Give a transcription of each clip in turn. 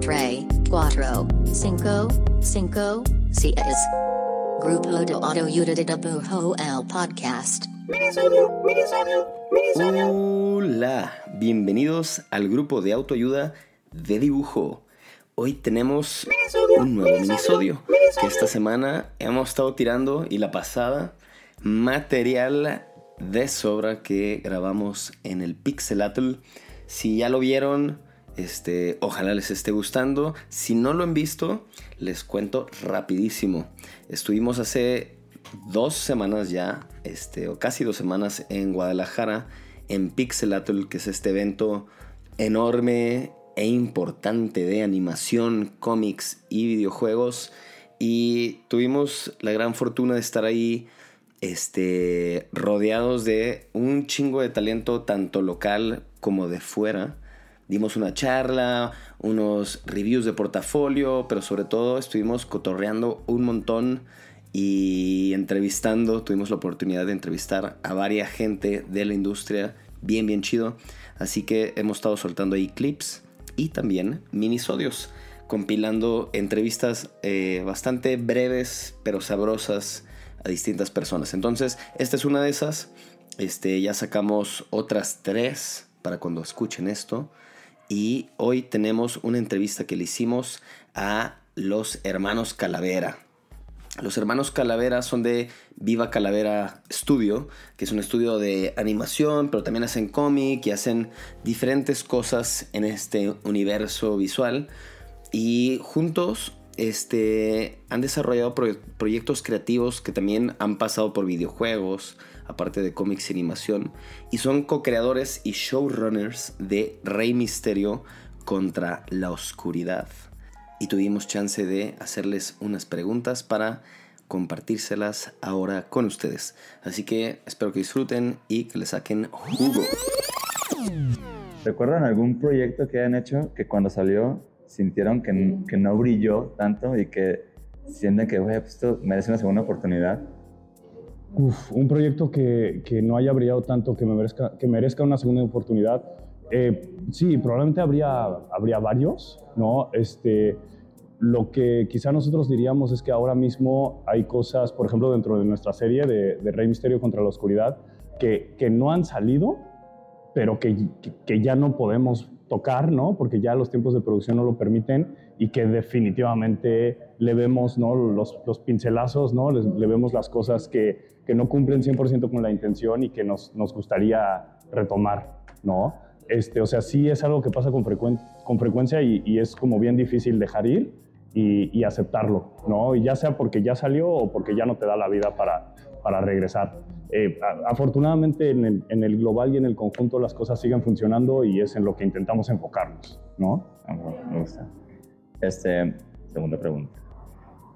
tres, cuatro, cinco, cinco, seis. Grupo de Autoayuda de Dibujo el podcast. Hola, bienvenidos al grupo de autoayuda de dibujo. Hoy tenemos un nuevo minisodio que esta semana hemos estado tirando y la pasada material de sobra que grabamos en el Pixelatl. Si ya lo vieron, este, ojalá les esté gustando. Si no lo han visto, les cuento rapidísimo. Estuvimos hace dos semanas ya, este, o casi dos semanas en Guadalajara, en Pixelatl, que es este evento enorme e importante de animación, cómics y videojuegos. Y tuvimos la gran fortuna de estar ahí este, rodeados de un chingo de talento, tanto local como de fuera. Dimos una charla, unos reviews de portafolio, pero sobre todo estuvimos cotorreando un montón y entrevistando. Tuvimos la oportunidad de entrevistar a varias gente de la industria, bien, bien chido. Así que hemos estado soltando ahí clips y también minisodios, compilando entrevistas eh, bastante breves, pero sabrosas a distintas personas. Entonces, esta es una de esas. Este, ya sacamos otras tres para cuando escuchen esto. Y hoy tenemos una entrevista que le hicimos a los hermanos Calavera. Los hermanos Calavera son de Viva Calavera Studio, que es un estudio de animación, pero también hacen cómic y hacen diferentes cosas en este universo visual. Y juntos este, han desarrollado proyectos creativos que también han pasado por videojuegos, aparte de cómics y animación, y son co-creadores y showrunners de Rey Misterio contra la Oscuridad. Y tuvimos chance de hacerles unas preguntas para compartírselas ahora con ustedes. Así que espero que disfruten y que le saquen jugo. ¿Recuerdan algún proyecto que hayan hecho que cuando salió sintieron que, que no brilló tanto y que sienten que pues esto merece una segunda oportunidad? Uf, un proyecto que, que, no haya brillado tanto, que, me merezca, que merezca una segunda oportunidad. Eh, sí, probablemente habría, habría varios, ¿no? Este, lo que quizá nosotros diríamos es que ahora mismo hay cosas, por ejemplo, dentro de nuestra serie de, de Rey Misterio contra la Oscuridad, que, que no han salido, pero que, que, ya no podemos tocar, ¿no? Porque ya los tiempos de producción no lo permiten y que definitivamente le vemos, ¿no? Los, los pincelazos, ¿no? Le, le, vemos las cosas que, que no cumplen 100% con la intención y que nos, nos gustaría retomar, ¿no? Este, o sea, sí es algo que pasa con, frecuen con frecuencia y, y, es como bien difícil dejar ir y, y, aceptarlo, ¿no? Y ya sea porque ya salió o porque ya no te da la vida para, para regresar. Eh, afortunadamente en el, en el, global y en el conjunto las cosas siguen funcionando y es en lo que intentamos enfocarnos, ¿no? Me gusta. Este, segunda pregunta.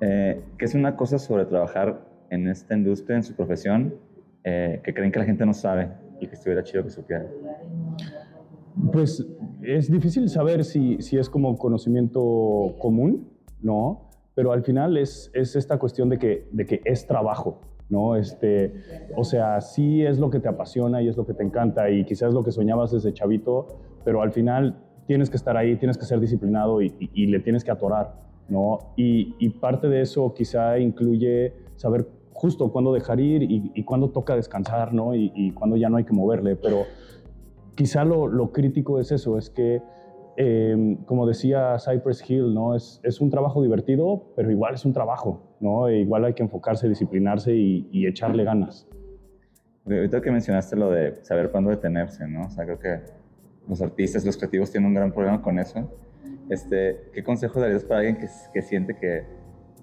Eh, ¿Qué es una cosa sobre trabajar en esta industria, en su profesión, eh, que creen que la gente no sabe y que estuviera chido que supiera? Pues es difícil saber si, si es como conocimiento común, ¿no? Pero al final es, es esta cuestión de que, de que es trabajo, ¿no? Este, o sea, sí es lo que te apasiona y es lo que te encanta y quizás lo que soñabas desde chavito, pero al final tienes que estar ahí, tienes que ser disciplinado y, y, y le tienes que atorar, ¿no? Y, y, parte de eso quizá incluye saber justo cuándo dejar ir y, cuándo toca descansar, ¿no? Y, cuándo ya no hay que moverle, pero quizá lo, lo crítico es eso, es que eh, como decía Cypress Hill, ¿no? Es, es, un trabajo divertido, pero igual es un trabajo, ¿no? E igual hay que enfocarse, disciplinarse y, y, echarle ganas. Ahorita que mencionaste lo de saber cuándo detenerse, ¿no? O sea, creo que los artistas, los creativos tienen un gran problema con eso. Este, ¿Qué consejo darías para alguien que, que siente que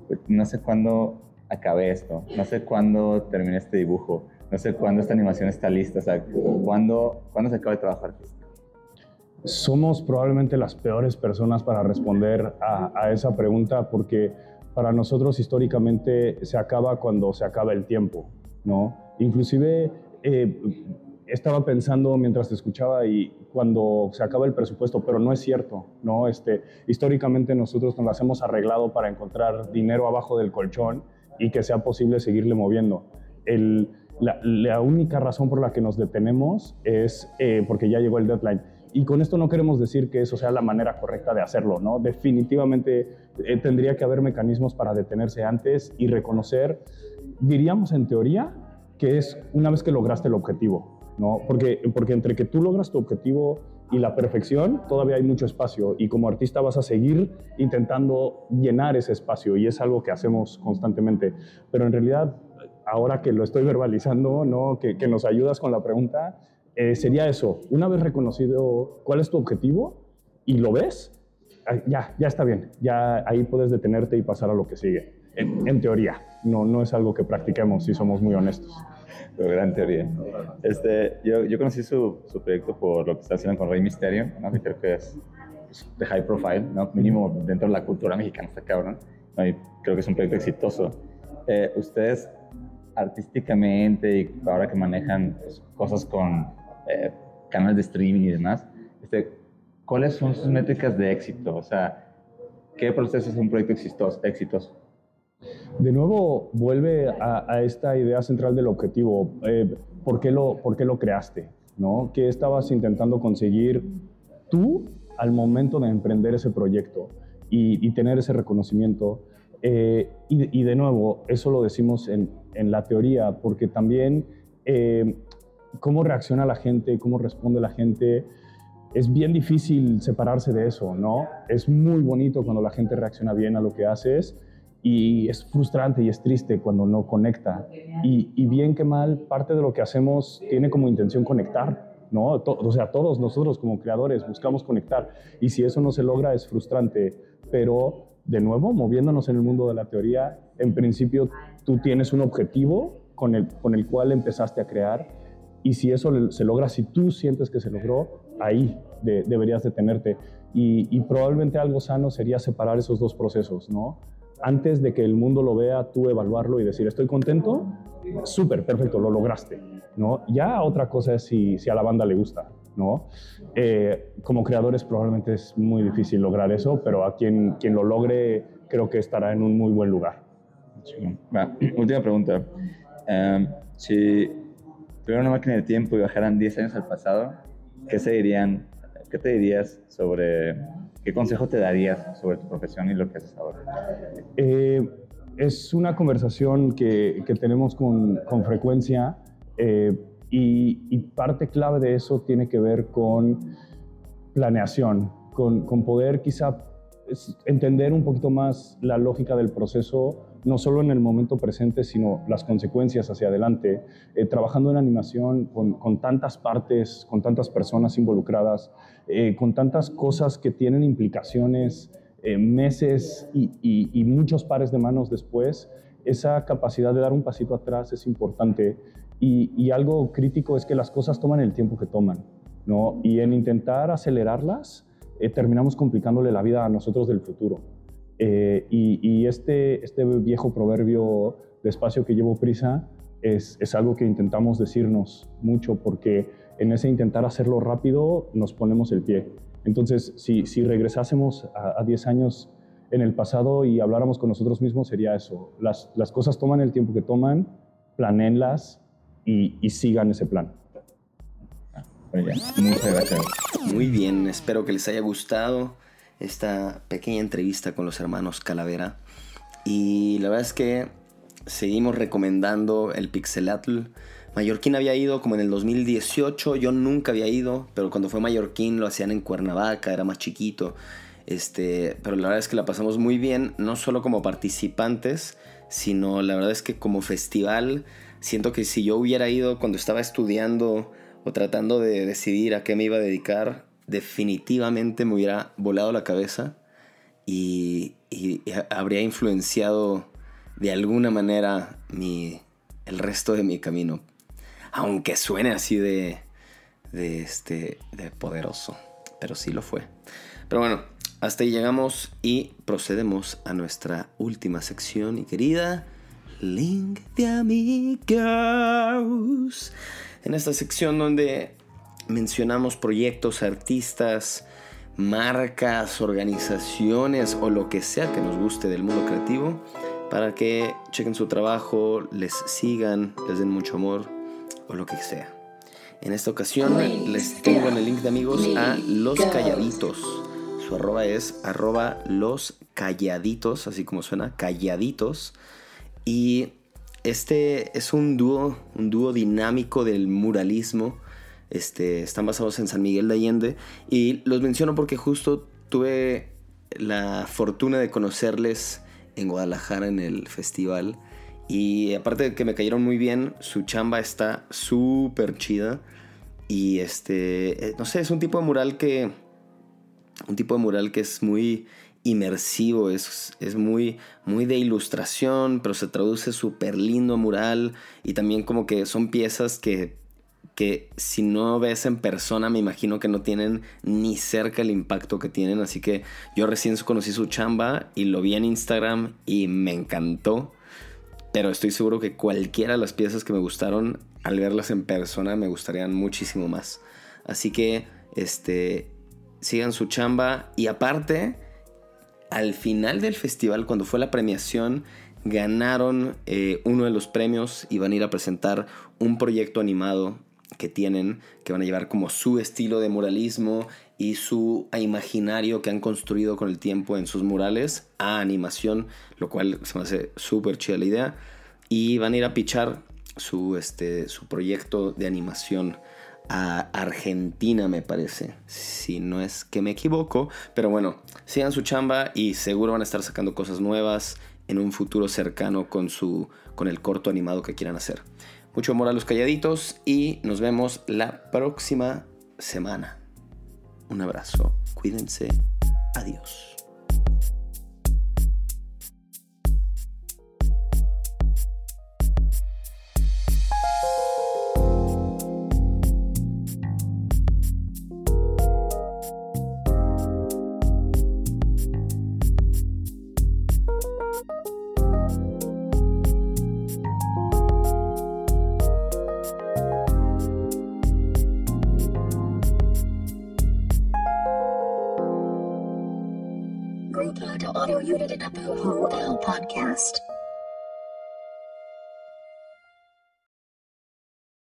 pues, no sé cuándo acabé esto, no sé cuándo terminé este dibujo, no sé cuándo esta animación está lista, o sea, cuándo, cuándo se acaba de trabajar? Somos probablemente las peores personas para responder a, a, esa pregunta porque para nosotros históricamente se acaba cuando se acaba el tiempo, ¿no? Inclusive eh, estaba pensando mientras te escuchaba y cuando se acaba el presupuesto, pero no es cierto, ¿no? Este, históricamente nosotros nos las hemos arreglado para encontrar dinero abajo del colchón y que sea posible seguirle moviendo. El, la, la, única razón por la que nos detenemos es eh, porque ya llegó el deadline Y con esto no queremos decir que eso sea la manera correcta de hacerlo, ¿no? Definitivamente eh, tendría que haber mecanismos para detenerse antes y reconocer, diríamos en teoría, que es una vez que lograste el objetivo, ¿no? Porque, porque entre que tú logras tu objetivo y la perfección, todavía hay mucho espacio y como artista vas a seguir intentando llenar ese espacio y es algo que hacemos constantemente. Pero en realidad, ahora que lo estoy verbalizando, ¿no? que, que nos ayudas con la pregunta, eh, sería eso, una vez reconocido cuál es tu objetivo y lo ves, ya, ya está bien, ya ahí puedes detenerte y pasar a lo que sigue. En, teoría, no, no es algo que practiquemos si somos muy honestos. Pero gran teoría. Este, yo, yo conocí su, su, proyecto por lo que está haciendo con Rey Misterio, ¿no? que creo que es pues, de high profile, ¿no? mínimo dentro de la cultura mexicana, está cabrón. ¿no? Y creo que es un proyecto exitoso. Eh, ustedes artísticamente y ahora que manejan pues, cosas con eh, canales de streaming y demás, este, ¿cuáles son sus métricas de éxito? O sea, ¿qué proceso es un proyecto exitoso? De nuevo, vuelve a, esta idea central del objetivo. Eh, ¿por, qué lo, ¿Por qué lo creaste? ¿no? ¿Qué estabas intentando conseguir tú al momento de emprender ese proyecto y, tener ese reconocimiento? Eh, y, de nuevo, eso lo decimos en, en la teoría, porque también cómo reacciona la gente, cómo responde la gente, es bien difícil separarse de eso, ¿no? Es muy bonito cuando la gente reacciona bien a lo que haces y es frustrante y es triste cuando no conecta. Y, bien que mal, parte de lo que hacemos tiene como intención conectar, ¿no? o sea, todos nosotros como creadores buscamos conectar y si eso no se logra es frustrante, pero de nuevo, moviéndonos en el mundo de la teoría, en principio tú tienes un objetivo con el, con el cual empezaste a crear y si eso se logra, si tú sientes que se logró, ahí deberías detenerte. Y, y, probablemente algo sano sería separar esos dos procesos, ¿no? Antes de que el mundo lo vea, tú evaluarlo y decir, estoy contento, súper, perfecto, lo lograste, ¿no? Ya otra cosa es si, si a la banda le gusta, ¿no? Eh, como creadores probablemente es muy difícil lograr eso, pero a quien, quien lo logre creo que estará en un muy buen lugar. última pregunta. Em, si tuvieran una máquina de tiempo y bajaran 10 años al pasado, ¿qué, se dirían, ¿qué te dirías sobre, qué consejo te darías sobre tu profesión y lo que haces ahora? Eh, es una conversación que, que tenemos con, con frecuencia eh, y, y, parte clave de eso tiene que ver con planeación, con, con poder quizá entender un poquito más la lógica del proceso no solo en el momento presente, sino las consecuencias hacia adelante. Eh, trabajando en animación con, tantas partes, con tantas personas involucradas, eh, con tantas cosas que tienen implicaciones eh, meses y, muchos pares de manos después, esa capacidad de dar un pasito atrás es importante. Y, algo crítico es que las cosas toman el tiempo que toman. ¿no? Y en intentar acelerarlas, terminamos complicándole la vida a nosotros del futuro. Eh, y, este, este viejo proverbio despacio que llevo prisa es, es, algo que intentamos decirnos mucho porque en ese intentar hacerlo rápido nos ponemos el pie. Entonces, si, si regresásemos a 10 años en el pasado y habláramos con nosotros mismos, sería eso. Las, las cosas toman el tiempo que toman, planenlas y sigan ese plan. Muchas gracias. Muy bien, espero que les haya gustado esta pequeña entrevista con los hermanos Calavera. Y la verdad es que seguimos recomendando el Pixelatl. Mallorquín había ido como en el 2018, yo nunca había ido, pero cuando fue Mallorquín lo hacían en Cuernavaca, era más chiquito. Este, pero la verdad es que la pasamos muy bien, no solo como participantes, sino la verdad es que como festival, siento que si yo hubiera ido cuando estaba estudiando o tratando de decidir a qué me iba a dedicar, definitivamente me hubiera volado la cabeza y, habría influenciado de alguna manera mi, el resto de mi camino. Aunque suene así de, de, este, de poderoso, pero sí lo fue. Pero bueno, hasta ahí llegamos y procedemos a nuestra última sección y querida Link de Amigos. En esta sección donde mencionamos proyectos, artistas, marcas, organizaciones o lo que sea que nos guste del mundo creativo para que chequen su trabajo, les sigan, les den mucho amor o lo que sea. En esta ocasión les tengo en el link de amigos a Los Calladitos. Su arroba es arroba los calladitos, así como suena, calladitos. Y este es un dúo, un dúo dinámico del muralismo. Este, están basados en San Miguel de Allende. Y los menciono porque justo tuve la fortuna de conocerles en Guadalajara en el festival. Y aparte de que me cayeron muy bien, su chamba está súper chida. Y este, eh, no sé, es un tipo de mural que... Un tipo de mural que es muy inmersivo, es, es muy, muy de ilustración, pero se traduce súper lindo mural. Y también como que son piezas que que si no ves en persona me imagino que no tienen ni cerca el impacto que tienen. Así que yo recién conocí su chamba y lo vi en Instagram y me encantó. Pero estoy seguro que cualquiera de las piezas que me gustaron, al verlas en persona, me gustarían muchísimo más. Así que, este, sigan su chamba. Y aparte, al final del festival, cuando fue la premiación, ganaron eh, uno de los premios y van a ir a presentar un proyecto animado que tienen, que van a llevar como su estilo de muralismo y su imaginario que han construido con el tiempo en sus murales a animación, lo cual se me hace súper chida la idea. Y van a ir a pichar su, este, su proyecto de animación a Argentina, me parece. Si no es que me equivoco. Pero bueno, sigan su chamba y seguro van a estar sacando cosas nuevas en un futuro cercano con, su, con el corto animado que quieran hacer. Mucho amor a los calladitos y nos vemos la próxima semana. Un abrazo, cuídense, adiós.